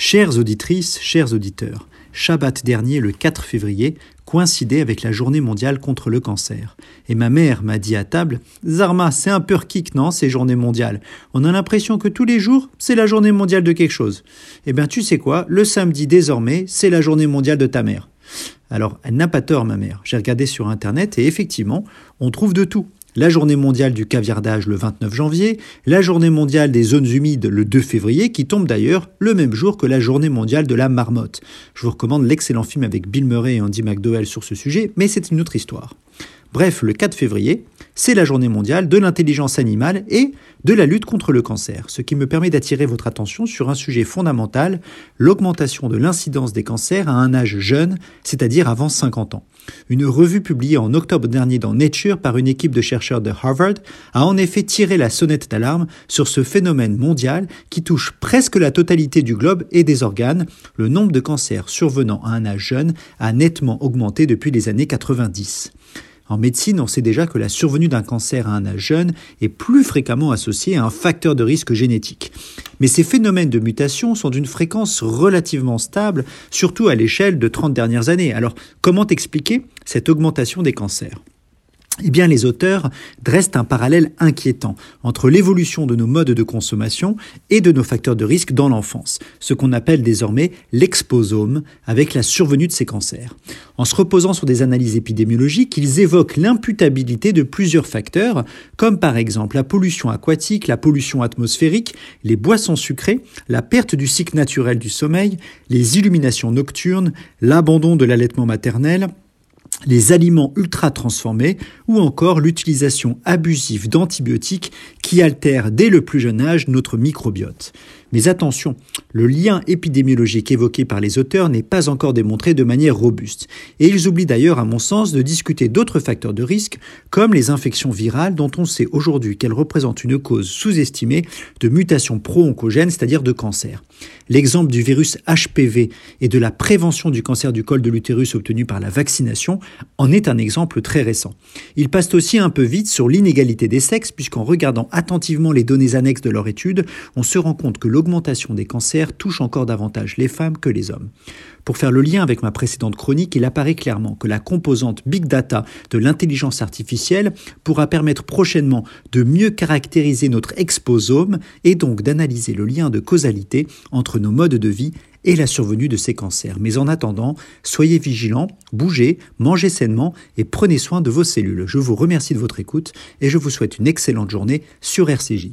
Chères auditrices, chers auditeurs, Shabbat dernier, le 4 février, coïncidait avec la journée mondiale contre le cancer. Et ma mère m'a dit à table Zarma, c'est un peu kick, non, ces journées mondiales? On a l'impression que tous les jours, c'est la journée mondiale de quelque chose. Eh bien, tu sais quoi Le samedi, désormais, c'est la journée mondiale de ta mère. Alors, elle n'a pas tort, ma mère. J'ai regardé sur Internet et effectivement, on trouve de tout la journée mondiale du caviardage le 29 janvier, la journée mondiale des zones humides le 2 février, qui tombe d'ailleurs le même jour que la journée mondiale de la marmotte. Je vous recommande l'excellent film avec Bill Murray et Andy McDowell sur ce sujet, mais c'est une autre histoire. Bref, le 4 février, c'est la journée mondiale de l'intelligence animale et de la lutte contre le cancer, ce qui me permet d'attirer votre attention sur un sujet fondamental, l'augmentation de l'incidence des cancers à un âge jeune, c'est-à-dire avant 50 ans. Une revue publiée en octobre dernier dans Nature par une équipe de chercheurs de Harvard a en effet tiré la sonnette d'alarme sur ce phénomène mondial qui touche presque la totalité du globe et des organes. Le nombre de cancers survenant à un âge jeune a nettement augmenté depuis les années 90. En médecine, on sait déjà que la survenue d'un cancer à un âge jeune est plus fréquemment associée à un facteur de risque génétique. Mais ces phénomènes de mutation sont d'une fréquence relativement stable, surtout à l'échelle de 30 dernières années. Alors, comment expliquer cette augmentation des cancers? Eh bien, les auteurs dressent un parallèle inquiétant entre l'évolution de nos modes de consommation et de nos facteurs de risque dans l'enfance, ce qu'on appelle désormais l'exposome, avec la survenue de ces cancers. En se reposant sur des analyses épidémiologiques, ils évoquent l'imputabilité de plusieurs facteurs, comme par exemple la pollution aquatique, la pollution atmosphérique, les boissons sucrées, la perte du cycle naturel du sommeil, les illuminations nocturnes, l'abandon de l'allaitement maternel, les aliments ultra transformés ou encore l'utilisation abusive d'antibiotiques qui altèrent dès le plus jeune âge notre microbiote. Mais attention, le lien épidémiologique évoqué par les auteurs n'est pas encore démontré de manière robuste. Et ils oublient d'ailleurs, à mon sens, de discuter d'autres facteurs de risque, comme les infections virales dont on sait aujourd'hui qu'elles représentent une cause sous-estimée de mutations pro-oncogènes, c'est-à-dire de cancer. L'exemple du virus HPV et de la prévention du cancer du col de l'utérus obtenu par la vaccination en est un exemple très récent. Ils passent aussi un peu vite sur l'inégalité des sexes, puisqu'en regardant attentivement les données annexes de leur étude, on se rend compte que l'augmentation des cancers touche encore davantage les femmes que les hommes. Pour faire le lien avec ma précédente chronique, il apparaît clairement que la composante Big Data de l'intelligence artificielle pourra permettre prochainement de mieux caractériser notre exposome et donc d'analyser le lien de causalité entre nos modes de vie et la survenue de ces cancers. Mais en attendant, soyez vigilants, bougez, mangez sainement et prenez soin de vos cellules. Je vous remercie de votre écoute et je vous souhaite une excellente journée sur RCJ.